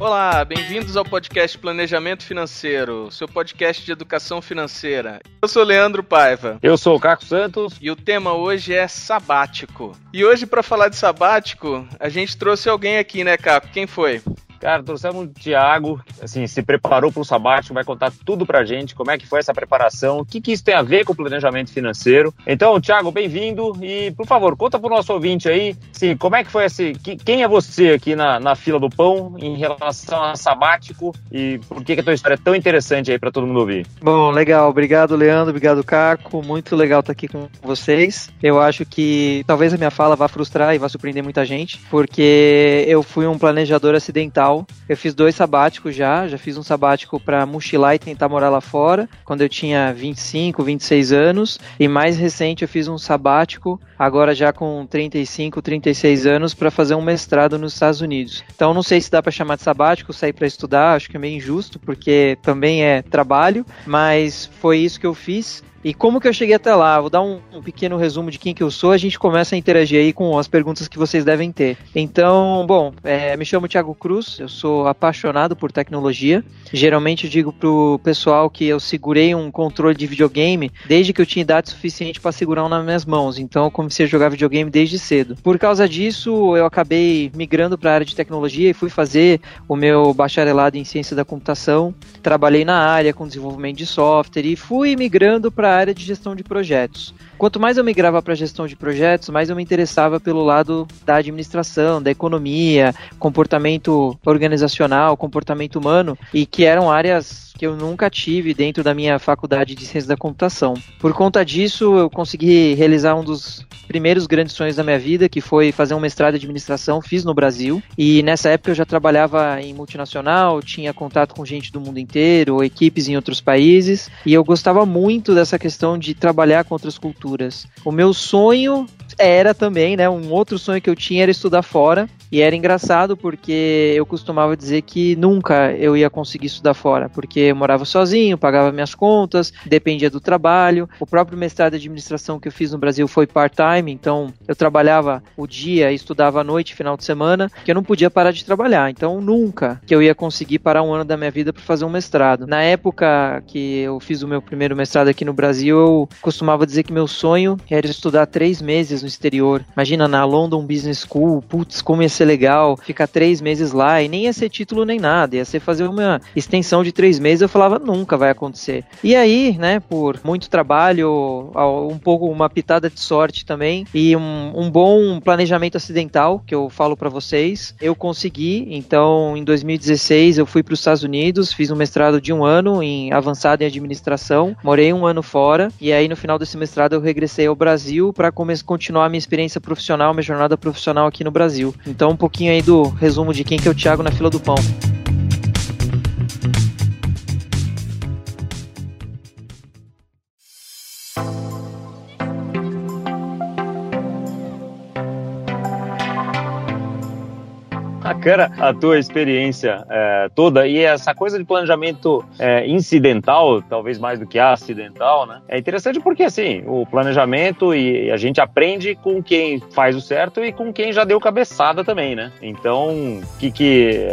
Olá, bem-vindos ao podcast Planejamento Financeiro, seu podcast de educação financeira. Eu sou Leandro Paiva. Eu sou o Caco Santos. E o tema hoje é sabático. E hoje, para falar de sabático, a gente trouxe alguém aqui, né, Caco? Quem foi? Cara, trouxemos o Thiago, assim, se preparou para o sabático, vai contar tudo pra gente, como é que foi essa preparação, o que, que isso tem a ver com o planejamento financeiro. Então, Thiago, bem-vindo e, por favor, conta pro nosso ouvinte aí, sim, como é que foi esse, quem é você aqui na, na fila do pão em relação a sabático e por que, que a tua história é tão interessante aí para todo mundo ouvir? Bom, legal, obrigado Leandro, obrigado Caco, muito legal estar aqui com vocês. Eu acho que talvez a minha fala vá frustrar e vá surpreender muita gente, porque eu fui um planejador acidental eu fiz dois sabáticos já, já fiz um sabático para mochilar e tentar morar lá fora, quando eu tinha 25, 26 anos, e mais recente eu fiz um sabático, agora já com 35, 36 anos, para fazer um mestrado nos Estados Unidos. Então não sei se dá para chamar de sabático, sair para estudar, acho que é meio injusto, porque também é trabalho, mas foi isso que eu fiz. E como que eu cheguei até lá? Vou dar um, um, pequeno resumo de quem que eu sou, a gente começa a interagir aí com as perguntas que vocês devem ter. Então, bom, é, me chamo Thiago Cruz, eu sou apaixonado por tecnologia. Geralmente eu digo pro pessoal que eu segurei um controle de videogame desde que eu tinha idade suficiente para segurar um nas minhas mãos. Então eu comecei a jogar videogame desde cedo. Por causa disso, eu acabei migrando para a área de tecnologia e fui fazer o meu bacharelado em ciência da computação. Trabalhei na área com desenvolvimento de software e fui migrando para área de gestão de projetos. Quanto mais eu migrava para gestão de projetos, mais eu me interessava pelo lado da administração, da economia, comportamento organizacional, comportamento humano, e que eram áreas que eu nunca tive dentro da minha faculdade de ciência da computação. Por conta disso, eu consegui realizar um dos primeiros grandes sonhos da minha vida, que foi fazer um mestrado em administração, fiz no Brasil. E nessa época eu já trabalhava em multinacional, tinha contato com gente do mundo inteiro, equipes em outros países, e eu gostava muito dessa questão de trabalhar com outras culturas. O meu sonho era também, né? Um outro sonho que eu tinha era estudar fora. E era engraçado porque eu costumava dizer que nunca eu ia conseguir estudar fora, porque eu morava sozinho, pagava minhas contas, dependia do trabalho. O próprio mestrado de administração que eu fiz no Brasil foi part-time, então eu trabalhava o dia e estudava à noite, final de semana, que eu não podia parar de trabalhar. Então nunca que eu ia conseguir parar um ano da minha vida para fazer um mestrado. Na época que eu fiz o meu primeiro mestrado aqui no Brasil, eu costumava dizer que meu sonho era estudar três meses no exterior. Imagina na London Business School, putz, ia ser legal ficar três meses lá e nem ia ser título nem nada, ia ser fazer uma extensão de três meses. Eu falava, nunca vai acontecer. E aí, né, por muito trabalho, um pouco uma pitada de sorte também e um, um bom planejamento acidental que eu falo para vocês, eu consegui. Então, em 2016, eu fui para os Estados Unidos, fiz um mestrado de um ano em avançado em administração, morei um ano fora e aí no final desse mestrado eu regressei ao Brasil para continuar minha experiência profissional, minha jornada profissional aqui no Brasil. Então, um pouquinho aí do resumo de quem que é o Thiago na fila do pão. Bacana a tua experiência é, toda e essa coisa de planejamento é, incidental, talvez mais do que acidental, né? É interessante porque assim, o planejamento e a gente aprende com quem faz o certo e com quem já deu cabeçada também, né? Então, que que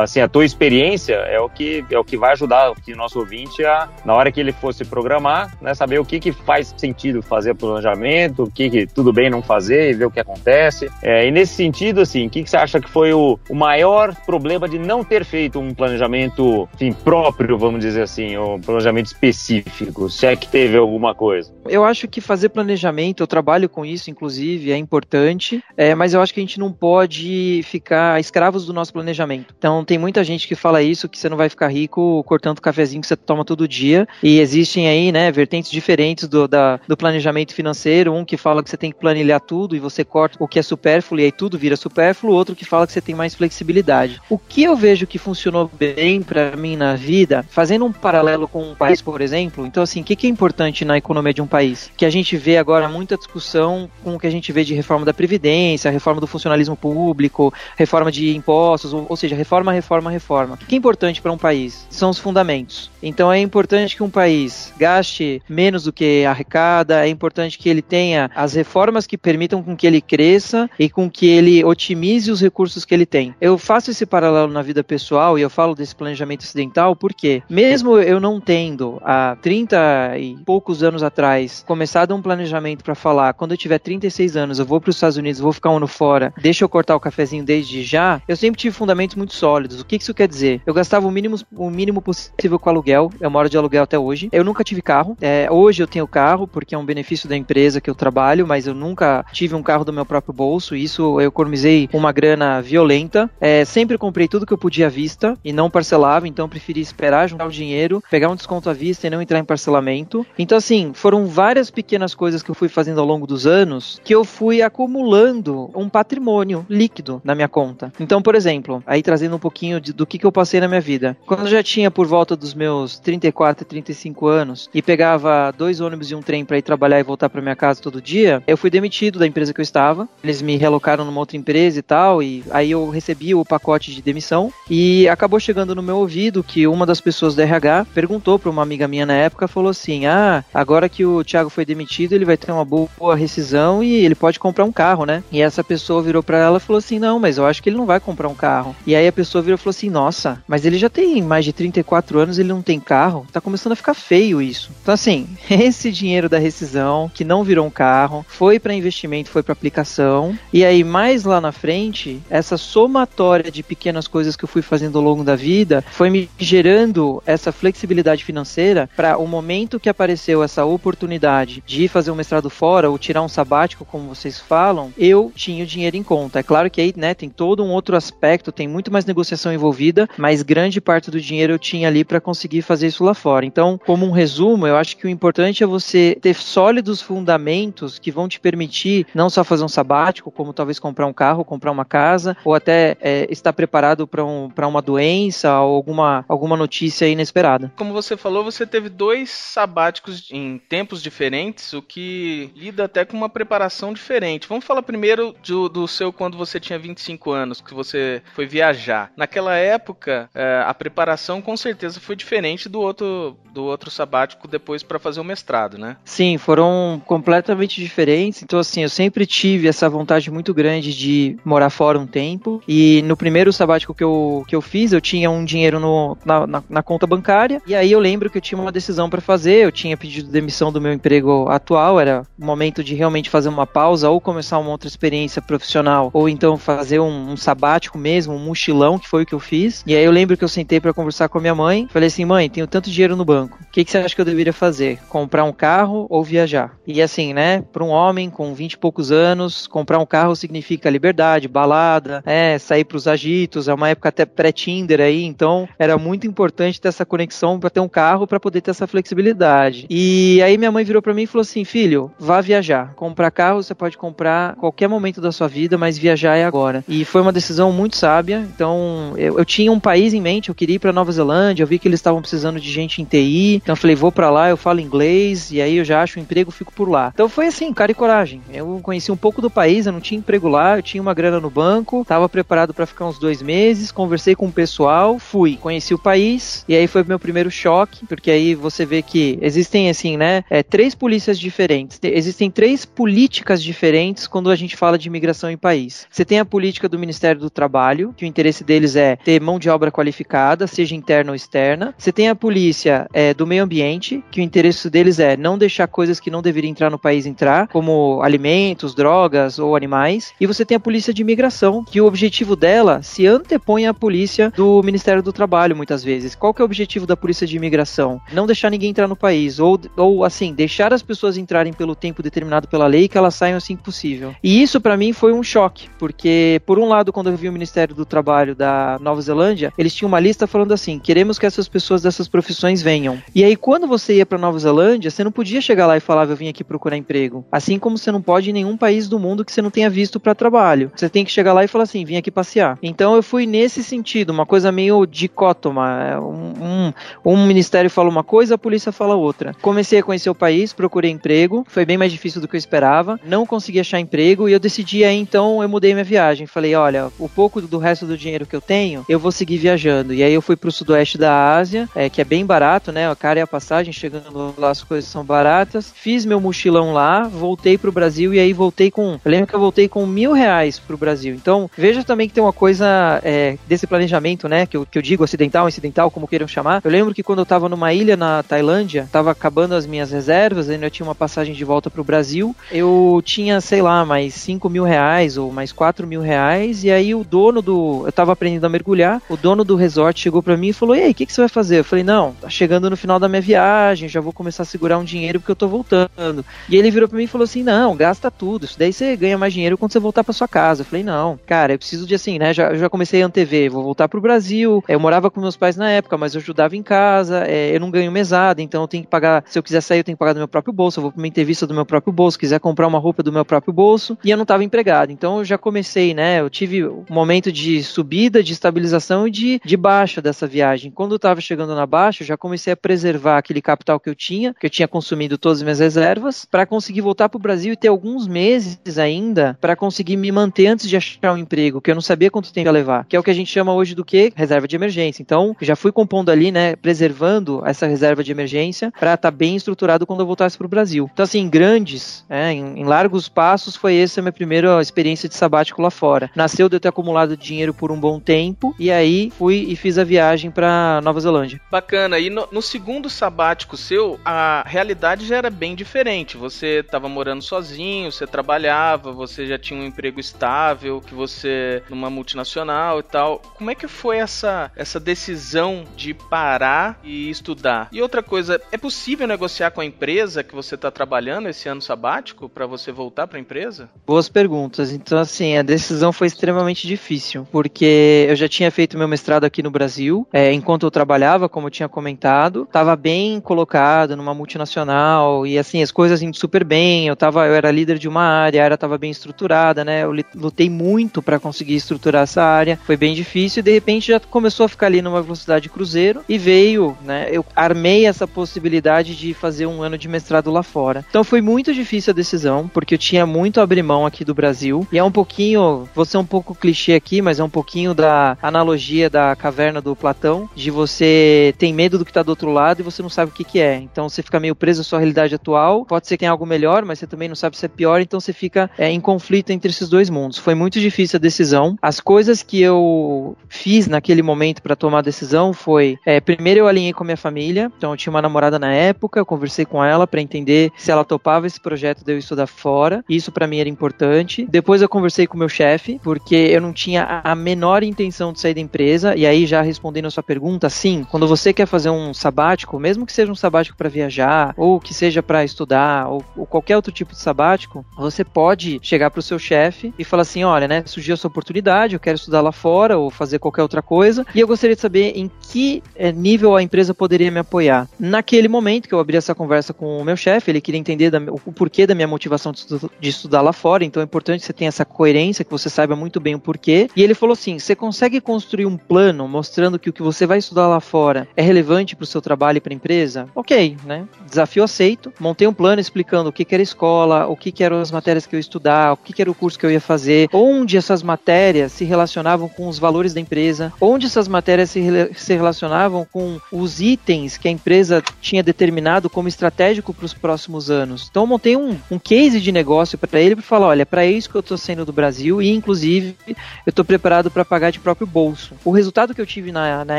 assim a tua experiência é o que é o que vai ajudar o nosso ouvinte a na hora que ele fosse programar, né, saber o que que faz sentido fazer planejamento, o que que tudo bem não fazer e ver o que acontece. É, e nesse sentido, assim, o que, que você acha que foi o, o maior problema de não ter feito um planejamento enfim, próprio, vamos dizer assim, um planejamento específico, se é que teve alguma coisa? Eu acho que fazer planejamento, eu trabalho com isso, inclusive, é importante, é, mas eu acho que a gente não pode ficar escravos do nosso planejamento. Então, tem muita gente que fala isso, que você não vai ficar rico cortando o cafezinho que você toma todo dia, e existem aí, né, vertentes diferentes do, da, do planejamento financeiro, um que fala que você tem que planilhar tudo e você corta o que é supérfluo e aí tudo vira supérfluo, outro que fala que você tem mais flexibilidade. O que eu vejo que funcionou bem para mim na vida, fazendo um paralelo com um país, por exemplo, então assim, o que, que é importante na economia de um país? Que a gente vê agora muita discussão com o que a gente vê de reforma da Previdência, reforma do funcionalismo público, reforma de impostos, ou, ou seja, reforma, reforma, reforma. O que é importante para um país? São os fundamentos. Então é importante que um país gaste menos do que arrecada, é importante que ele tenha as reformas que permitam com que ele cresça e com que ele otimize os recursos que ele tem. Eu faço esse paralelo na vida pessoal e eu falo desse planejamento acidental porque, mesmo eu não tendo há 30 e poucos anos atrás começado um planejamento para falar, quando eu tiver 36 anos, eu vou para os Estados Unidos, vou ficar um ano fora, deixa eu cortar o cafezinho desde já, eu sempre tive fundamentos muito sólidos. O que isso quer dizer? Eu gastava o mínimo, o mínimo possível com aluguel, eu moro de aluguel até hoje. Eu nunca tive carro. É, hoje eu tenho carro porque é um benefício da empresa que eu trabalho, mas eu nunca tive um carro do meu próprio bolso. Isso eu economizei uma grana violenta. É, sempre comprei tudo que eu podia à vista e não parcelava, então preferi esperar juntar o dinheiro, pegar um desconto à vista e não entrar em parcelamento. Então, assim, foram várias pequenas coisas que eu fui fazendo ao longo dos anos que eu fui acumulando um patrimônio líquido na minha conta. Então, por exemplo, aí trazendo um pouquinho de, do que, que eu passei na minha vida. Quando eu já tinha por volta dos meus 34 e 35 anos e pegava dois ônibus e um trem para ir trabalhar e voltar para minha casa todo dia, eu fui demitido da empresa que eu estava. Eles me relocaram numa outra empresa e tal, e aí eu recebi o pacote de demissão e acabou chegando no meu ouvido que uma das pessoas do RH perguntou para uma amiga minha na época, falou assim: "Ah, agora que o Thiago foi demitido, ele vai ter uma boa rescisão e ele pode comprar um carro, né?" E essa pessoa virou para ela e falou assim: "Não, mas eu acho que ele não vai comprar um carro". E aí a pessoa virou e falou assim: "Nossa, mas ele já tem mais de 34 anos, ele não tem carro? Tá começando a ficar feio isso". Então assim, esse dinheiro da rescisão que não virou um carro, foi para investimento, foi para aplicação. E aí mais lá na frente, essa somatória de pequenas coisas que eu fui fazendo ao longo da vida foi me gerando essa flexibilidade financeira para o momento que apareceu essa oportunidade de fazer um mestrado fora ou tirar um sabático, como vocês falam, eu tinha o dinheiro em conta. É claro que aí, né, tem todo um outro aspecto, tem muito mais negociação envolvida, mas grande parte do dinheiro eu tinha ali para conseguir fazer isso lá fora. Então, como um resumo, eu acho que o importante é você ter sólidos fundamentos que vão te permitir não só fazer um sabático, como talvez comprar um carro, comprar uma casa, ou até é, estar preparado para um, uma doença ou alguma, alguma notícia inesperada. Como você falou, você teve dois sabáticos em tempos diferentes, o que lida até com uma preparação diferente. Vamos falar primeiro do, do seu quando você tinha 25 anos, que você foi viajar. Naquela época, é, a preparação com certeza foi diferente do outro, do outro sabático depois para fazer o mestrado, né? Sim, foram completamente diferentes. Então, assim, eu sempre tive essa vontade muito grande de morar fora um tempo. E no primeiro sabático que eu, que eu fiz, eu tinha um dinheiro no, na, na, na conta bancária. E aí eu lembro que eu tinha uma decisão para fazer. Eu tinha pedido demissão do meu emprego atual. Era o momento de realmente fazer uma pausa ou começar uma outra experiência profissional. Ou então fazer um, um sabático mesmo, um mochilão, que foi o que eu fiz. E aí eu lembro que eu sentei para conversar com a minha mãe. Falei assim, mãe, tenho tanto dinheiro no banco. O que, que você acha que eu deveria fazer? Comprar um carro ou viajar? E assim, né? Para um homem com 20 e poucos anos, comprar um carro significa liberdade, balada, é, sair para os agitos, é uma época até pré-Tinder aí, então era muito importante ter essa conexão para ter um carro para poder ter essa flexibilidade. E aí minha mãe virou para mim e falou assim: "Filho, vá viajar. Comprar carro você pode comprar qualquer momento da sua vida, mas viajar é agora". E foi uma decisão muito sábia. Então, eu, eu tinha um país em mente, eu queria ir para Nova Zelândia, eu vi que eles estavam precisando de gente em TI, então eu falei: "Vou para lá, eu falo inglês e aí eu já acho um emprego, fico por lá". Então foi assim, cara e coragem. Eu conheci um pouco do país, eu não tinha emprego lá, eu tinha uma grana no banco, estava preparado para ficar uns dois meses, conversei com o pessoal, fui, conheci o país e aí foi meu primeiro choque, porque aí você vê que existem assim, né, é, três polícias diferentes, existem três políticas diferentes quando a gente fala de imigração em país. Você tem a política do Ministério do Trabalho, que o interesse deles é ter mão de obra qualificada, seja interna ou externa. Você tem a polícia é, do meio ambiente, que o interesse deles é não deixar coisas que não deveriam entrar no país entrar, como alimentos, drogas ou animais. E você tem a polícia de imigração, que o objetivo dela se antepõe à polícia do Ministério do Trabalho, muitas vezes. Qual que é o objetivo da polícia de imigração? Não deixar ninguém entrar no país, ou, ou assim, deixar as pessoas entrarem pelo tempo determinado pela lei que elas saiam assim que possível. E isso para mim foi um choque, porque por um lado, quando eu vi o Ministério do Trabalho da Nova Zelândia, eles tinham uma lista falando assim: queremos que essas pessoas dessas profissões venham. E aí, quando você ia para Nova Zelândia, você não podia chegar lá e falar, eu vim aqui procurar emprego. Assim como você não pode em nenhum país do mundo que você não tenha visto para trabalho. Você tem que chegar lá e falar assim, vim aqui passear. Então eu fui nesse sentido, uma coisa meio dicótoma. É, um, um, um ministério fala uma coisa, a polícia fala outra. Comecei a conhecer o país, procurei emprego, foi bem mais difícil do que eu esperava. Não consegui achar emprego e eu decidi aí então eu mudei minha viagem. Falei, olha, o pouco do resto do dinheiro que eu tenho, eu vou seguir viajando. E aí eu fui pro sudoeste da Ásia, é, que é bem barato, né? A cara e a passagem, chegando lá as coisas são baratas. Fiz meu mochilão lá, voltei pro Brasil e aí voltei com. Eu lembro que eu voltei com mil reais pro Brasil. Então, veja também também que tem uma coisa é, desse planejamento, né? Que eu, que eu digo acidental, incidental, como queiram chamar. Eu lembro que quando eu tava numa ilha na Tailândia, tava acabando as minhas reservas, ainda tinha uma passagem de volta pro Brasil. Eu tinha, sei lá, mais 5 mil reais ou mais 4 mil reais. E aí o dono do. Eu tava aprendendo a mergulhar. O dono do resort chegou para mim e falou: E aí, o que, que você vai fazer? Eu falei: Não, tá chegando no final da minha viagem, já vou começar a segurar um dinheiro porque eu tô voltando. E ele virou para mim e falou assim: Não, gasta tudo. Isso daí você ganha mais dinheiro quando você voltar para sua casa. Eu falei: Não, cara, eu preciso de assim, né? Já, já comecei a antever, vou voltar pro Brasil. Eu morava com meus pais na época, mas eu ajudava em casa. É, eu não ganho mesada, então eu tenho que pagar. Se eu quiser sair, eu tenho que pagar do meu próprio bolso. Eu vou pra uma entrevista do meu próprio bolso. Se quiser comprar uma roupa do meu próprio bolso. E eu não tava empregado. Então eu já comecei, né? Eu tive um momento de subida, de estabilização e de, de baixa dessa viagem. Quando eu tava chegando na baixa, eu já comecei a preservar aquele capital que eu tinha, que eu tinha consumido todas as minhas reservas, para conseguir voltar pro Brasil e ter alguns meses ainda para conseguir me manter antes de achar um emprego, que eu não sabia quanto tempo ia levar. Que é o que a gente chama hoje do que? Reserva de emergência. Então, já fui compondo ali, né? Preservando essa reserva de emergência para estar tá bem estruturado quando eu voltasse para o Brasil. Então, assim, grandes, é, em, em, largos passos, foi essa a minha primeira experiência de sabático lá fora. Nasceu de eu ter acumulado dinheiro por um bom tempo e aí fui e fiz a viagem para Nova Zelândia. Bacana. E no, no segundo sabático seu, a realidade já era bem diferente. Você estava morando sozinho, você trabalhava, você já tinha um emprego estável, que você numa multinacional e tal. Como é que foi essa essa decisão de parar e estudar? E outra coisa, é possível negociar com a empresa que você está trabalhando esse ano sabático para você voltar para a empresa? Boas perguntas. Então assim, a decisão foi extremamente difícil, porque eu já tinha feito meu mestrado aqui no Brasil, é, enquanto eu trabalhava, como eu tinha comentado, estava bem colocado numa multinacional e assim as coisas indo super bem. Eu tava, eu era líder de uma área, a área estava bem estruturada, né? Eu lutei muito para conseguir estruturar essa área. Foi bem difícil e de repente já começou a ficar ali numa velocidade cruzeiro e veio, né? Eu armei essa possibilidade de fazer um ano de mestrado lá fora. Então foi muito difícil a decisão, porque eu tinha muito a abrir mão aqui do Brasil. E é um pouquinho, vou ser um pouco clichê aqui, mas é um pouquinho da analogia da caverna do Platão, de você tem medo do que está do outro lado e você não sabe o que, que é. Então você fica meio preso à sua realidade atual. Pode ser que tenha algo melhor, mas você também não sabe se é pior, então você fica é, em conflito entre esses dois mundos. Foi muito difícil a decisão. As coisas que eu fiz naquele momento para tomar a decisão foi: é, primeiro eu alinhei com a minha família, então eu tinha uma namorada na época, eu conversei com ela para entender se ela topava esse projeto de eu estudar fora. Isso para mim era importante. Depois eu conversei com o meu chefe, porque eu não tinha a menor intenção de sair da empresa. E aí, já respondendo a sua pergunta, sim, quando você quer fazer um sabático, mesmo que seja um sabático para viajar, ou que seja para estudar, ou, ou, qualquer outro tipo de sabático, você pode chegar para o seu chefe e falar assim: olha, né, surgiu essa oportunidade, eu quero estudar lá fora ou fazer qualquer outra coisa, e eu gostaria de saber em que é, nível a empresa poderia me apoiar. Naquele momento que eu abri essa conversa com o meu chefe, ele queria entender da, o porquê da minha motivação de, estu de estudar lá fora, então é importante que você tenha essa coerência, que você saiba muito bem o porquê. E ele falou assim: você consegue construir um plano mostrando que o que você vai estudar lá fora é relevante para o seu trabalho e para a empresa? Ok, né? Desafio aceito. Montei um plano explicando o que, que era escola, o que, que eram as matérias que eu ia estudar, o que, que era o curso que eu ia fazer, onde essas matérias se relacionavam com os valores da empresa, onde essas matérias se, se relacionavam com os itens que a empresa tinha determinado como estratégico para os próximos anos. Então eu montei um, um case de negócio para ele para falar, olha, para isso que eu estou saindo do Brasil e inclusive eu estou preparado para pagar de próprio bolso. O resultado que eu tive na, na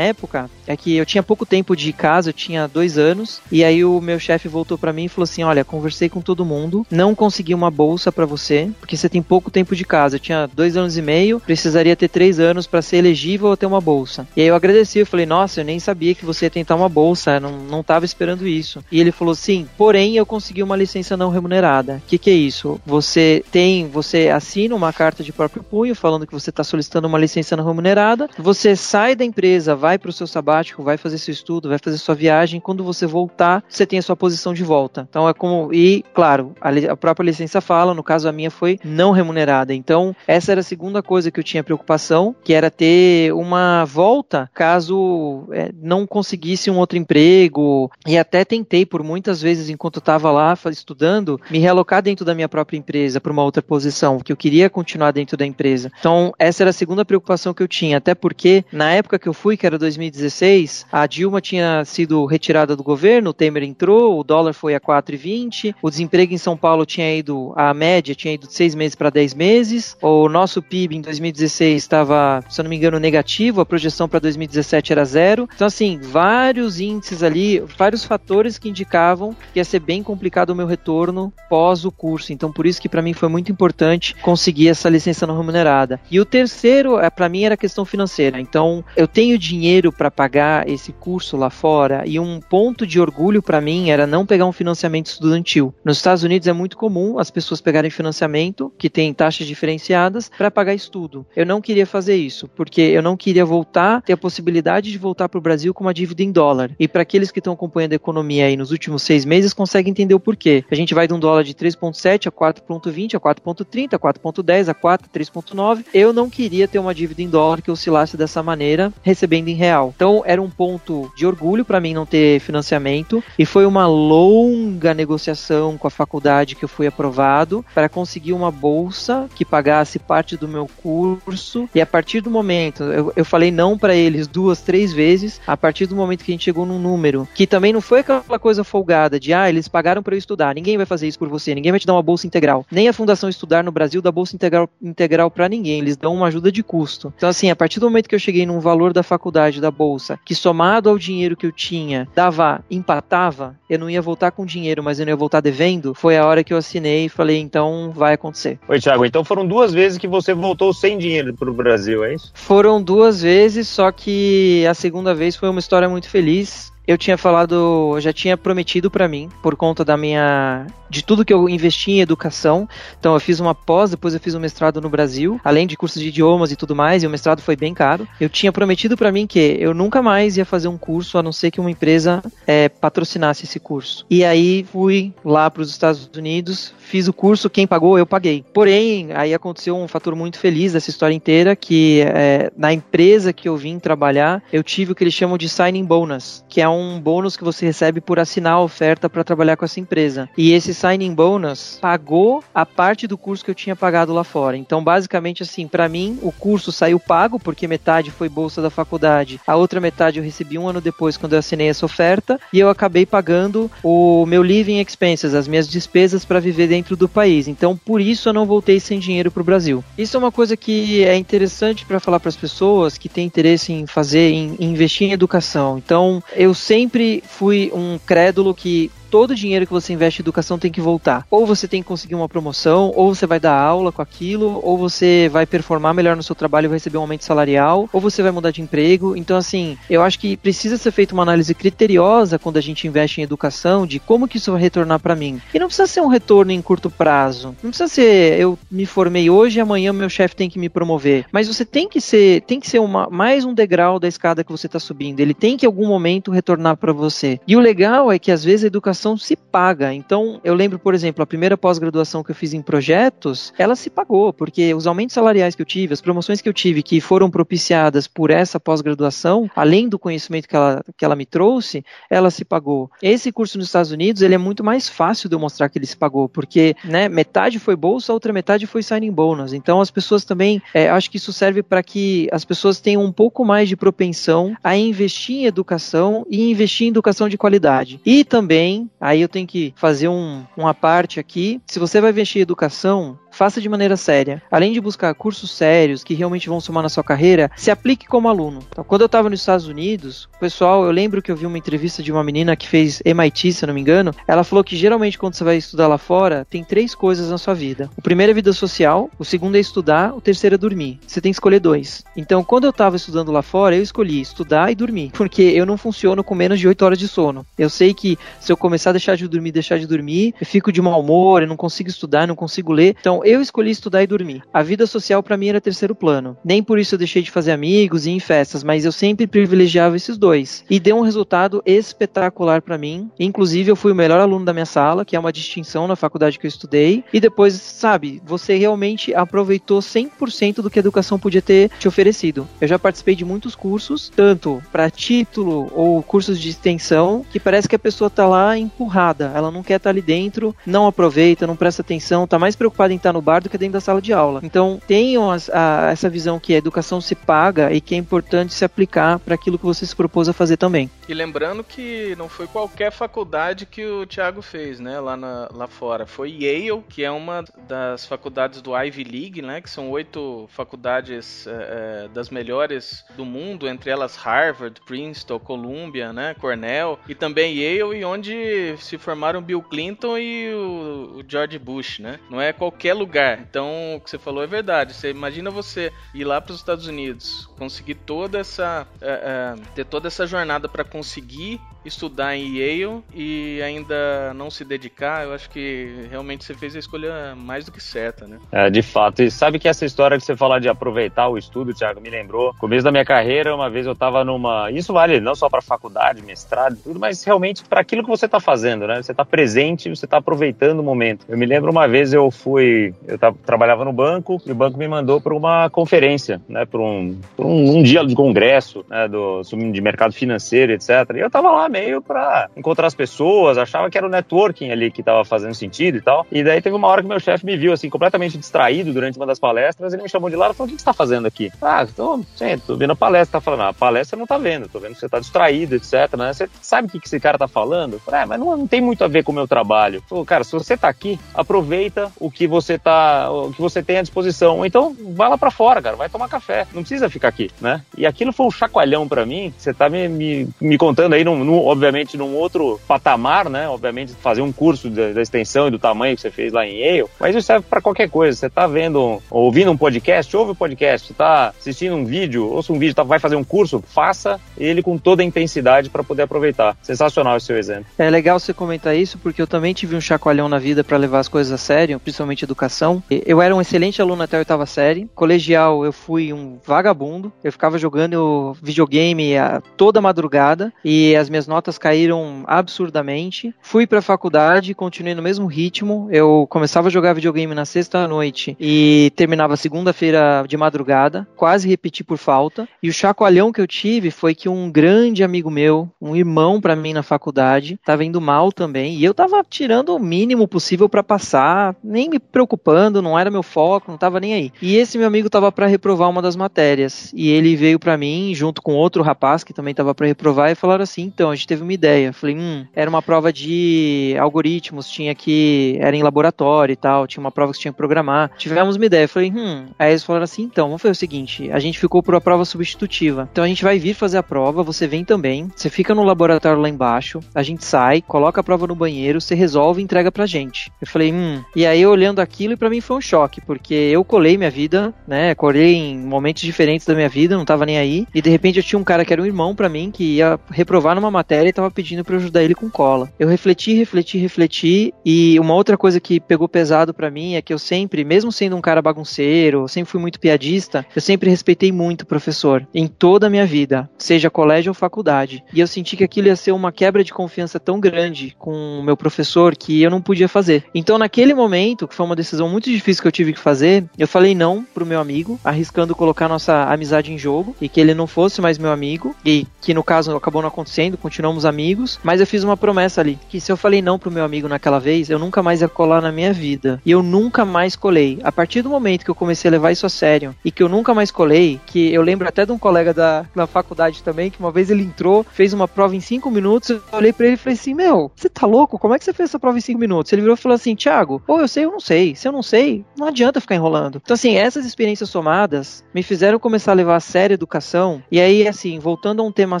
época é que eu tinha pouco tempo de casa, eu tinha dois anos, e aí o meu chefe voltou para mim e falou assim, olha, conversei com todo mundo, não consegui uma bolsa para você, porque você tem pouco tempo de casa. Eu tinha dois anos e meio, precisaria ter três anos para ser elegível ou ter uma bolsa. E aí eu agradeci, eu falei, nossa, eu nem sabia que você ia tentar uma bolsa, não, não tava esperando isso. E ele falou, sim, porém eu consegui uma licença não remunerada. O que, que é isso? Você tem, você assina uma carta de próprio punho falando que você está solicitando uma licença não remunerada, você sai da empresa, vai para o seu sabático, vai fazer seu estudo, vai fazer sua viagem, quando você voltar, você tem a sua posição de volta. Então é como, e claro, a, a própria licença fala, no caso a minha foi não remunerada. Então essa era a segunda coisa que eu tinha preocupação, que era ter uma volta caso é, não conseguisse um outro emprego, e até tentei por muitas vezes enquanto estava lá estudando, me realocar dentro da minha própria empresa para uma outra posição, que eu queria continuar dentro da empresa. Então, essa era a segunda preocupação que eu tinha, até porque na época que eu fui, que era 2016, a Dilma tinha sido retirada do governo, o Temer entrou, o dólar foi a 4,20, o desemprego em São Paulo tinha ido, a média tinha ido de 6 meses para 10 meses, o nosso PIB em 2016 estava, se eu não me engano, negativo, a projeção para 2017 era zero. Então, assim, vários índices ali, vários fatores que indicavam que ia ser bem complicado o meu retorno pós o curso. Então, por isso que para mim foi muito importante conseguir essa licença não remunerada. E o terceiro, é, para mim, era a questão financeira. Então, eu tenho dinheiro para pagar esse curso lá fora e um ponto de orgulho para mim era não pegar um financiamento estudantil. Nos Estados Unidos é muito comum as pessoas pegarem financiamento, que tem taxas diferenciadas, para pagar estudo. Eu não queria fazer isso, porque eu não queria voltar, ter a possibilidade de voltar para o Brasil com uma dívida em dólar. E para aqueles que estão acompanhando a economia aí nos últimos seis meses, conseguem entender o porquê. A gente vai de um dólar de 3,7 a 4,20, a 4,30, a 4,10, a 4, 3,9. Eu não queria ter uma dívida em dólar que oscilasse dessa maneira, recebendo em real. Então era um ponto de orgulho para mim não ter financiamento e foi uma longa negociação com a faculdade que eu fui aprovado para conseguir uma bolsa que pagasse parte do meu curso. E a partir do momento, eu, eu falei não para eles duas, três vezes, a partir do momento que a gente chegou num número que também não foi aquela coisa folgada de ah, eles pagaram para eu estudar, ninguém vai fazer isso por você, ninguém vai te dar uma bolsa integral. Nem a Fundação Estudar no Brasil dá bolsa integral, integral para ninguém, eles dão uma ajuda de custo. Então, assim, a partir do momento que eu cheguei num valor da faculdade da bolsa, que somado ao dinheiro que eu tinha, dava, empatava, eu não ia voltar com dinheiro, mas eu não ia voltar devendo, foi a hora que eu assinei e falei, então vai acontecer. Oi, Thiago, então foram duas vezes que você voltou sem dinheiro pro Brasil, é isso? Foram duas vezes, só que a segunda vez foi uma história muito feliz eu tinha falado, já tinha prometido para mim, por conta da minha de tudo que eu investi em educação. Então eu fiz uma pós, depois eu fiz um mestrado no Brasil, além de cursos de idiomas e tudo mais, e o mestrado foi bem caro. Eu tinha prometido para mim que eu nunca mais ia fazer um curso a não ser que uma empresa é, patrocinasse esse curso. E aí fui lá para os Estados Unidos, fiz o curso, quem pagou eu paguei. Porém, aí aconteceu um fator muito feliz dessa história inteira, que é, na empresa que eu vim trabalhar, eu tive o que eles chamam de signing bonus, que é um bônus que você recebe por assinar a oferta para trabalhar com essa empresa. E esse signing bonus pagou a parte do curso que eu tinha pagado lá fora. Então, basicamente assim, para mim, o curso saiu pago porque metade foi bolsa da faculdade, a outra metade eu recebi um ano depois quando eu assinei essa oferta e eu acabei pagando o meu living expenses, as minhas despesas para viver dentro do país. Então, por isso eu não voltei sem dinheiro para o Brasil. Isso é uma coisa que é interessante para falar para as pessoas que têm interesse em fazer, em, investir em educação. Então, eu sempre fui um crédulo que todo o dinheiro que você investe em educação tem que voltar. Ou você tem que conseguir uma promoção, ou você vai dar aula com aquilo, ou você vai performar melhor no seu trabalho e vai receber um aumento salarial, ou você vai mudar de emprego. Então, assim, eu acho que precisa ser feita uma análise criteriosa quando a gente investe em educação de como que isso vai retornar para mim. E não precisa ser um retorno em curto prazo. Não precisa ser eu me formei hoje e amanhã meu chefe tem que me promover. Mas você tem que ser, tem que ser uma, mais um degrau da escada que você está subindo. Ele tem que em algum momento retornar para você. E o legal é que às vezes a educação graduação se paga. Então, eu lembro, por exemplo, a primeira pós-graduação que eu fiz em projetos, ela se pagou, porque os aumentos salariais que eu tive, as promoções que eu tive, que foram propiciadas por essa pós-graduação, além do conhecimento que ela, que ela me trouxe, ela se pagou. Esse curso nos Estados Unidos, ele é muito mais fácil de eu mostrar que ele se pagou, porque né, metade foi bolsa, a outra metade foi signing bonus. Então, as pessoas também, é, acho que isso serve para que as pessoas tenham um pouco mais de propensão a investir em educação e investir em educação de qualidade. E também Aí eu tenho que fazer um, uma parte aqui. Se você vai investir em educação, faça de maneira séria. Além de buscar cursos sérios que realmente vão somar na sua carreira, se aplique como aluno. Então, quando eu estava nos Estados Unidos, pessoal, eu lembro que eu vi uma entrevista de uma menina que fez MIT, se eu não me engano. Ela falou que geralmente quando você vai estudar lá fora, tem três coisas na sua vida. O primeiro é vida social, o segundo é estudar, o terceiro é dormir. Você tem que escolher dois. Então, quando eu estava estudando lá fora, eu escolhi estudar e dormir, porque eu não funciono com menos de 8 horas de sono. Eu sei que se eu começar a deixar de dormir, deixar de dormir, eu fico de mau humor, eu não consigo estudar, eu não consigo ler. Então, eu escolhi estudar e dormir. A vida social para mim era terceiro plano. Nem por isso eu deixei de fazer amigos e ir em festas, mas eu sempre privilegiava esses dois. E deu um resultado espetacular para mim. Inclusive, eu fui o melhor aluno da minha sala, que é uma distinção na faculdade que eu estudei. E depois, sabe, você realmente aproveitou 100% do que a educação podia ter te oferecido. Eu já participei de muitos cursos, tanto para título ou cursos de extensão, que parece que a pessoa tá lá empurrada. Ela não quer estar tá ali dentro, não aproveita, não presta atenção, tá mais preocupada em estar tá estar no bar do que dentro da sala de aula. Então, tenham as, a, essa visão que a educação se paga e que é importante se aplicar para aquilo que você se propôs a fazer também. E lembrando que não foi qualquer faculdade que o Thiago fez, né, lá, na, lá fora. Foi Yale, que é uma das faculdades do Ivy League, né, que são oito faculdades é, das melhores do mundo, entre elas Harvard, Princeton, Columbia, né, Cornell, e também Yale, e onde se formaram Bill Clinton e o, o George Bush, né? Não é qualquer lugar. Então, o que você falou é verdade. Você imagina você ir lá para os Estados Unidos, conseguir toda essa, é, é, ter toda essa jornada para conseguir estudar em Yale e ainda não se dedicar, eu acho que realmente você fez a escolha mais do que certa, né? É, de fato. E sabe que essa história que você fala de aproveitar o estudo, Thiago, me lembrou. Começo da minha carreira, uma vez eu estava numa. Isso vale não só para faculdade, mestrado, tudo, mas realmente para aquilo que você está fazendo, né? Você está presente, você está aproveitando o momento. Eu me lembro uma vez eu fui, eu tava, trabalhava no banco e o banco me mandou para uma conferência, né? Para um, um, um, dia de congresso, né? Do de mercado financeiro, etc. E eu estava lá meio para encontrar as pessoas, achava que era o networking ali que estava fazendo sentido e tal. E daí teve uma hora que meu chefe me viu assim, completamente distraído durante uma das palestras, ele me chamou de lado e falou: O que você está fazendo aqui? Ah, tô, tô vendo a palestra, tá falando, ah, a palestra não tá vendo, tô vendo que você tá distraído, etc. Né? Você sabe o que, que esse cara tá falando? Eu falei, é, mas não, não, tem muito a ver com o meu trabalho. Falei, cara, se você tá aqui, aproveita o que você tá, o que você tem à disposição. Então, vai lá para fora, cara, vai tomar café. Não precisa ficar aqui, né? E aquilo foi um chacoalhão para mim. Você tá me, me, me contando aí, num, num, obviamente, num outro patamar, né? Obviamente, fazer um curso da, da, extensão e do tamanho que você fez lá em Yale, mas isso serve para qualquer coisa. Você tá vendo, ouvindo um podcast, ouve o podcast. Você tá assistindo um vídeo, ouça um vídeo, tá, vai fazer um curso, faça ele com toda a intensidade para poder aproveitar. Sensacional esse seu exemplo. É legal você comentar isso, porque eu também tive um chacoalhão na vida para levar as coisas a sério, principalmente educação. Eu era um excelente aluno até a oitava série. Colegial, eu fui um vagabundo. Eu ficava jogando videogame toda madrugada e as minhas notas caíram absurdamente. Fui para a faculdade, continuei no mesmo ritmo. Eu começava a jogar videogame na sexta noite e terminava segunda-feira de madrugada. Quase repeti por falta. E o chacoalhão que eu tive foi que um grande amigo meu, um irmão para mim na faculdade, estava indo mal também. E eu tava tirando o mínimo possível para passar, nem me preocupando, não era meu foco, não tava nem aí. E esse meu amigo tava para reprovar uma das matérias. E ele veio para mim, junto com outro rapaz que também tava para reprovar, e falaram assim: então, gente teve uma ideia. Falei, hum, era uma prova de algoritmos, tinha que. Era em laboratório e tal, tinha uma prova que tinha que programar. Tivemos uma ideia. Falei, hum. Aí eles falaram assim: então, vamos fazer o seguinte: a gente ficou por a prova substitutiva. Então a gente vai vir fazer a prova, você vem também, você fica no laboratório lá embaixo, a gente sai, coloca a prova no banheiro, você resolve e entrega pra gente. Eu falei, hum. E aí olhando aquilo, e para mim foi um choque, porque eu colei minha vida, né? Colei em momentos diferentes da minha vida, não tava nem aí. E de repente eu tinha um cara que era um irmão para mim, que ia reprovar numa matéria e tava pedindo pra eu ajudar ele com cola. Eu refleti, refleti, refleti. E uma outra coisa que pegou pesado para mim é que eu sempre, mesmo sendo um cara bagunceiro, sempre fui muito piadista, eu sempre respeitei muito o professor em toda a minha vida, seja colégio ou faculdade. E eu senti que aquilo ia ser uma quebra de confiança tão grande com o meu professor que eu não podia fazer. Então, naquele momento, que foi uma decisão muito difícil que eu tive que fazer, eu falei não pro meu amigo, arriscando colocar nossa amizade em jogo e que ele não fosse mais meu amigo e que no caso acabou não acontecendo, continuamos amigos, mas eu fiz uma promessa ali, que se eu falei não pro meu amigo naquela vez, eu nunca mais ia colar na minha vida. E eu nunca mais colei. A partir do momento que eu comecei a levar isso a sério e que eu nunca mais colei, que eu lembro até de um colega da, da faculdade também, que uma vez ele entrou, fez uma prova em cinco minutos, eu olhei para ele e falei assim, meu, você tá louco? Como é que você fez essa prova em cinco minutos? Ele virou e falou assim, Thiago, ou eu sei ou não sei. Se eu não sei, não adianta ficar enrolando. Então, assim, essas experiências somadas me fizeram começar a levar a sério a educação. E aí, assim, voltando a um tema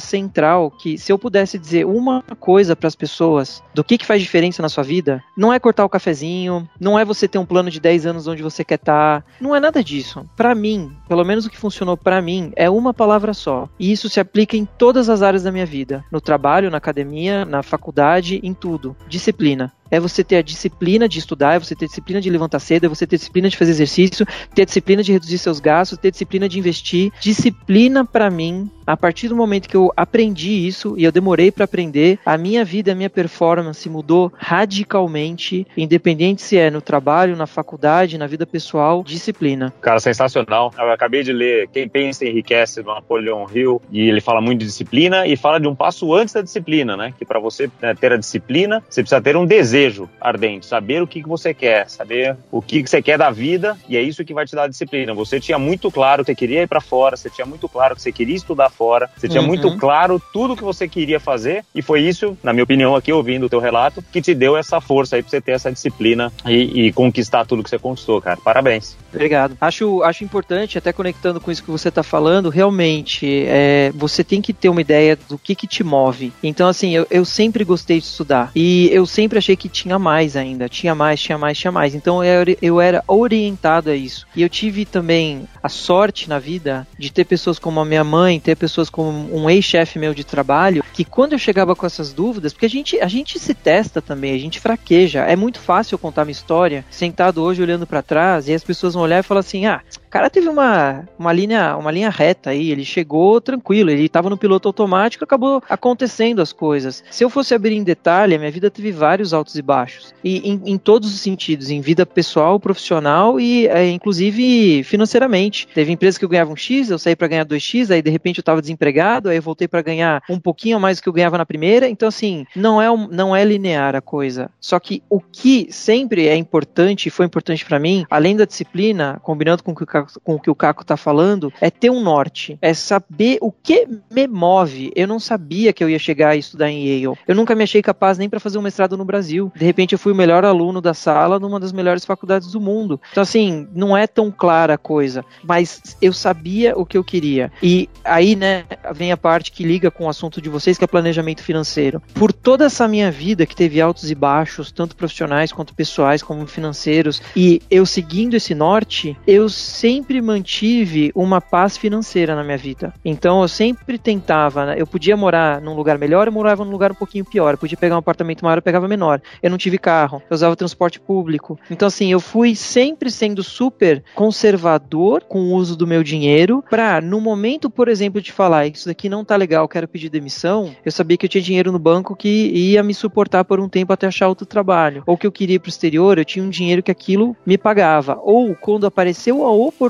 central, que se eu pudesse dizer uma coisa para as pessoas do que, que faz diferença na sua vida, não é cortar o cafezinho, não é você ter um plano de 10 anos onde você quer estar, tá, não é nada disso. Para mim, pelo menos o que funcionou para mim, é uma palavra só. E isso se aplica em todas as áreas da minha vida: no trabalho, na academia, na faculdade, em tudo. Disciplina é você ter a disciplina de estudar, é você ter disciplina de levantar cedo, é você ter disciplina de fazer exercício, ter disciplina de reduzir seus gastos, ter disciplina de investir. Disciplina para mim, a partir do momento que eu aprendi isso e eu demorei para aprender, a minha vida, a minha performance mudou radicalmente, independente se é no trabalho, na faculdade, na vida pessoal, disciplina. Cara, sensacional. Eu acabei de ler Quem Pensa Enriquece do Napoleão Hill e ele fala muito de disciplina e fala de um passo antes da disciplina, né? Que para você né, ter a disciplina, você precisa ter um desejo desejo ardente, saber o que, que você quer, saber o que, que você quer da vida, e é isso que vai te dar disciplina. Você tinha muito claro que você queria ir para fora, você tinha muito claro que você queria estudar fora, você tinha uhum. muito claro tudo que você queria fazer, e foi isso, na minha opinião, aqui ouvindo o teu relato, que te deu essa força aí pra você ter essa disciplina e, e conquistar tudo que você conquistou, cara. Parabéns. Obrigado. Acho, acho importante, até conectando com isso que você está falando, realmente, é, você tem que ter uma ideia do que, que te move. Então, assim, eu, eu sempre gostei de estudar. E eu sempre achei que tinha mais ainda. Tinha mais, tinha mais, tinha mais. Então, eu, eu era orientado a isso. E eu tive também a sorte na vida de ter pessoas como a minha mãe, ter pessoas como um ex-chefe meu de trabalho, que quando eu chegava com essas dúvidas, porque a gente, a gente se testa também, a gente fraqueja. É muito fácil eu contar minha história sentado hoje olhando para trás e as pessoas vão olhar e falar assim: ah, cara teve uma, uma, linha, uma linha reta aí, ele chegou tranquilo, ele estava no piloto automático, acabou acontecendo as coisas. Se eu fosse abrir em detalhe, a minha vida teve vários altos e baixos. E em, em todos os sentidos, em vida pessoal, profissional e é, inclusive financeiramente. Teve empresas que eu ganhava um X, eu saí para ganhar 2X, aí de repente eu estava desempregado, aí eu voltei para ganhar um pouquinho mais do que eu ganhava na primeira. Então, assim, não é, não é linear a coisa. Só que o que sempre é importante, e foi importante para mim, além da disciplina, combinando com o que o Com o que o Caco tá falando, é ter um norte, é saber o que me move. Eu não sabia que eu ia chegar a estudar em Yale. Eu nunca me achei capaz nem para fazer um mestrado no Brasil. De repente eu fui o melhor aluno da sala numa das melhores faculdades do mundo. Então assim, não é tão clara a coisa, mas eu sabia o que eu queria. E aí, né, vem a parte que liga com o assunto de vocês, que é planejamento financeiro. Por toda essa minha vida que teve altos e baixos, tanto profissionais quanto pessoais, como financeiros, e eu seguindo esse norte, eu sempre mantive uma paz financeira na minha vida. Então eu sempre tentava, né? eu podia morar num lugar melhor, eu morava num lugar um pouquinho pior. Eu podia pegar um apartamento maior, eu pegava menor. Eu não tive carro, eu usava transporte público. Então assim, eu fui sempre sendo super conservador com o uso do meu dinheiro, para no momento, por exemplo, de falar isso daqui não tá legal, quero pedir demissão, eu sabia que eu tinha dinheiro no banco que ia me suportar por um tempo até achar outro trabalho. Ou que eu queria ir pro exterior, eu tinha um dinheiro que aquilo me pagava. Ou quando apareceu a oportunidade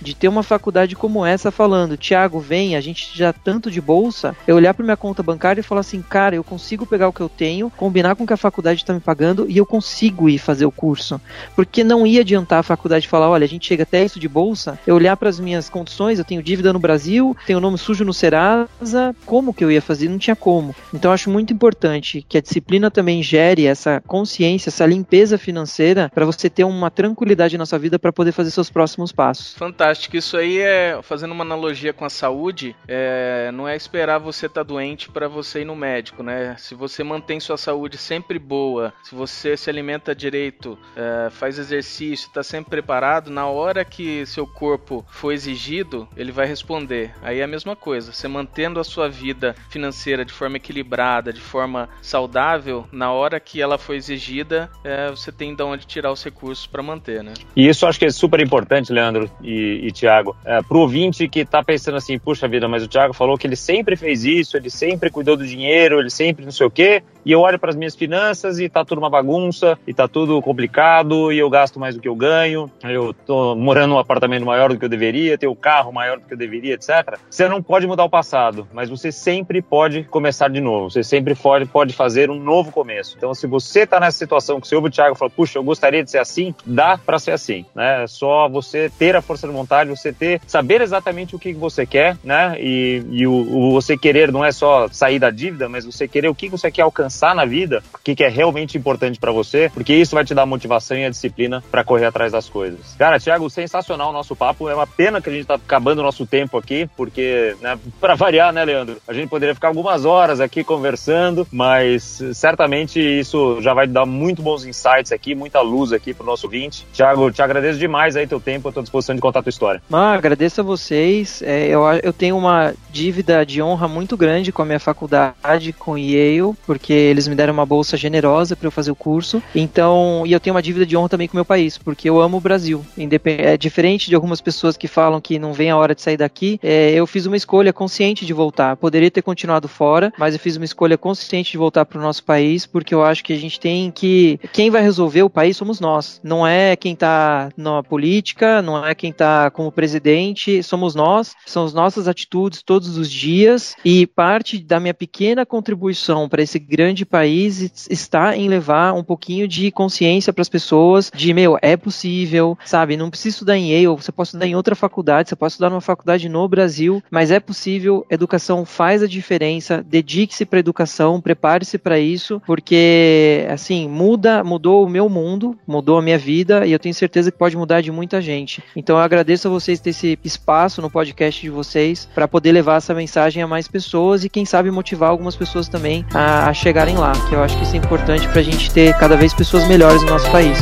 de ter uma faculdade como essa falando, Tiago, vem, a gente já tanto de bolsa, eu olhar para minha conta bancária e falar assim, cara, eu consigo pegar o que eu tenho, combinar com o que a faculdade está me pagando e eu consigo ir fazer o curso. Porque não ia adiantar a faculdade falar, olha, a gente chega até isso de bolsa, eu olhar para as minhas condições, eu tenho dívida no Brasil, tenho nome sujo no Serasa, como que eu ia fazer? Não tinha como. Então acho muito importante que a disciplina também gere essa consciência, essa limpeza financeira para você ter uma tranquilidade na sua vida para poder fazer seus próximos passos. Fantástico. Isso aí é, fazendo uma analogia com a saúde, é, não é esperar você estar tá doente para você ir no médico, né? Se você mantém sua saúde sempre boa, se você se alimenta direito, é, faz exercício, está sempre preparado, na hora que seu corpo for exigido, ele vai responder. Aí é a mesma coisa. Você mantendo a sua vida financeira de forma equilibrada, de forma saudável, na hora que ela for exigida, é, você tem de onde tirar os recursos para manter, né? E isso acho que é super importante, Leandro e, e Tiago. É, pro ouvinte que tá pensando assim, puxa vida, mas o Tiago falou que ele sempre fez isso, ele sempre cuidou do dinheiro, ele sempre não sei o quê, e eu olho para as minhas finanças e tá tudo uma bagunça, e tá tudo complicado, e eu gasto mais do que eu ganho, eu tô morando num apartamento maior do que eu deveria, tenho um carro maior do que eu deveria, etc. Você não pode mudar o passado, mas você sempre pode começar de novo, você sempre pode, pode fazer um novo começo. Então, se você tá nessa situação que você ouve o Thiago falar, puxa, eu gostaria de ser assim, dá para ser assim, né? É só você ter a força de vontade, você ter, saber exatamente o que você quer, né? E, e o, o, você querer não é só sair da dívida, mas você querer o que você quer alcançar na vida, o que, que é realmente importante para você, porque isso vai te dar a motivação e a disciplina para correr atrás das coisas. Cara, Thiago, sensacional o nosso papo. É uma pena que a gente tá acabando o nosso tempo aqui, porque, né, para variar, né, Leandro? A gente poderia ficar algumas horas aqui conversando, mas certamente isso já vai dar muito bons insights aqui, muita luz aqui pro nosso ouvinte. Tiago, te agradeço demais aí teu tempo, à tua disposição de contar a tua história. Ah, agradeço a vocês. É, eu, eu tenho uma dívida de honra muito grande com a minha faculdade, com Yale, porque eles me deram uma bolsa generosa para eu fazer o curso. Então, e eu tenho uma dívida de honra também com o meu país, porque eu amo o Brasil. Independ... É diferente de algumas pessoas que falam que não vem a hora de sair daqui. É, eu fiz uma escolha consciente de voltar. Poderia ter continuado fora, mas eu fiz uma escolha consciente de voltar para o nosso país, porque eu acho que a gente tem que. Quem vai resolver o país somos nós. Não é quem está na política, não é quem está como presidente, somos nós. São as nossas atitudes todos os dias e parte da minha pequena contribuição para esse grande grande país está em levar um pouquinho de consciência para as pessoas de, meu, é possível, sabe? Não precisa estudar em Yale, você pode estudar em outra faculdade, você pode estudar numa faculdade no Brasil, mas é possível, educação faz a diferença, dedique-se para educação, prepare-se para isso, porque assim, muda, mudou o meu mundo, mudou a minha vida e eu tenho certeza que pode mudar de muita gente. Então eu agradeço a vocês ter esse espaço no podcast de vocês para poder levar essa mensagem a mais pessoas e quem sabe motivar algumas pessoas também a, a chegarem lá, que eu acho que isso é importante para a gente ter cada vez pessoas melhores no nosso país.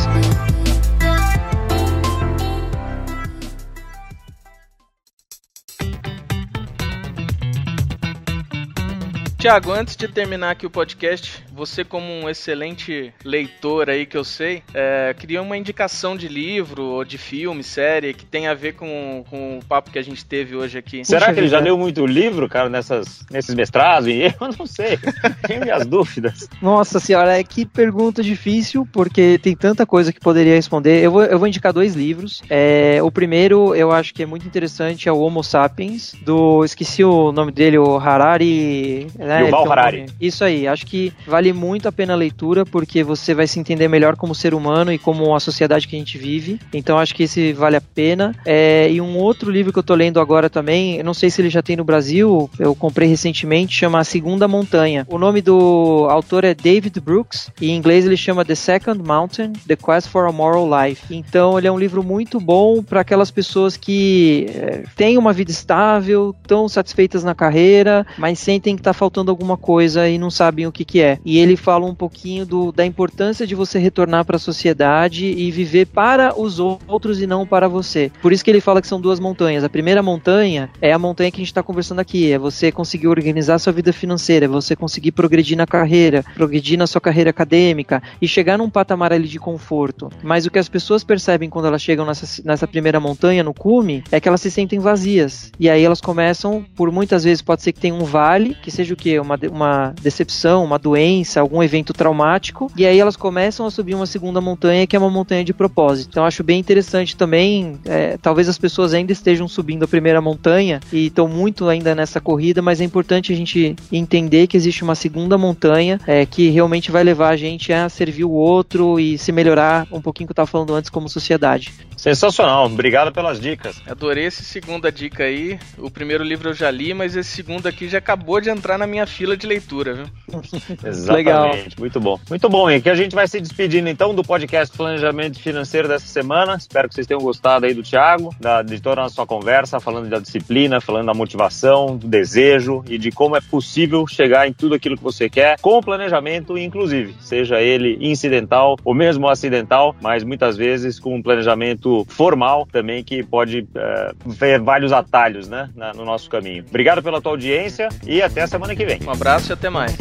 Tiago, antes de terminar aqui o podcast, você como um excelente leitor aí que eu sei, é, queria uma indicação de livro ou de filme, série que tem a ver com, com o papo que a gente teve hoje aqui. Será Puxa que ele já leu muito livro, cara, nessas, nesses mestrados? Eu não sei. Tenho minhas dúvidas. Nossa senhora, é que pergunta difícil, porque tem tanta coisa que poderia responder. Eu vou, eu vou indicar dois livros. É, o primeiro, eu acho que é muito interessante, é o Homo Sapiens, do. Esqueci o nome dele, o Harari né? Yuval Harari. Isso aí, acho que vale muito a pena a leitura porque você vai se entender melhor como ser humano e como a sociedade que a gente vive. Então acho que esse vale a pena. É, e um outro livro que eu tô lendo agora também, eu não sei se ele já tem no Brasil, eu comprei recentemente, chama A Segunda Montanha. O nome do autor é David Brooks e em inglês ele chama The Second Mountain: The Quest for a Moral Life. Então ele é um livro muito bom para aquelas pessoas que é, têm uma vida estável, estão satisfeitas na carreira, mas sentem que tá faltando faltando alguma coisa e não sabem o que, que é. E ele fala um pouquinho do, da importância de você retornar para a sociedade e viver para os outros e não para você. Por isso que ele fala que são duas montanhas. A primeira montanha é a montanha que a gente está conversando aqui, é você conseguir organizar sua vida financeira, é você conseguir progredir na carreira, progredir na sua carreira acadêmica e chegar num patamar ali de conforto. Mas o que as pessoas percebem quando elas chegam nessa, nessa primeira montanha, no cume, é que elas se sentem vazias. E aí elas começam, por muitas vezes pode ser que tenha um vale, que seja o que? Uma, uma decepção, uma doença, algum evento traumático, e aí elas começam a subir uma segunda montanha, que é uma montanha de propósito. Então acho bem interessante também, é, talvez as pessoas ainda estejam subindo a primeira montanha e estão muito ainda nessa corrida, mas é importante a gente entender que existe uma segunda montanha é, que realmente vai levar a gente a servir o outro e se melhorar um pouquinho que eu estava falando antes como sociedade. Sensacional, obrigado pelas dicas. Adorei essa segunda dica aí. O primeiro livro eu já li, mas esse segundo aqui já acabou de entrar na minha fila de leitura, viu? Exatamente, Legal. muito bom. Muito bom, e que a gente vai se despedindo então do podcast Planejamento Financeiro dessa semana. Espero que vocês tenham gostado aí do Thiago, da, de toda a sua conversa, falando da disciplina, falando da motivação, do desejo e de como é possível chegar em tudo aquilo que você quer com o planejamento, inclusive, seja ele incidental ou mesmo acidental, mas muitas vezes com um planejamento formal também que pode é, ver vários atalhos né, no nosso caminho. Obrigado pela tua audiência e até a semana que vem. Um abraço e até mais.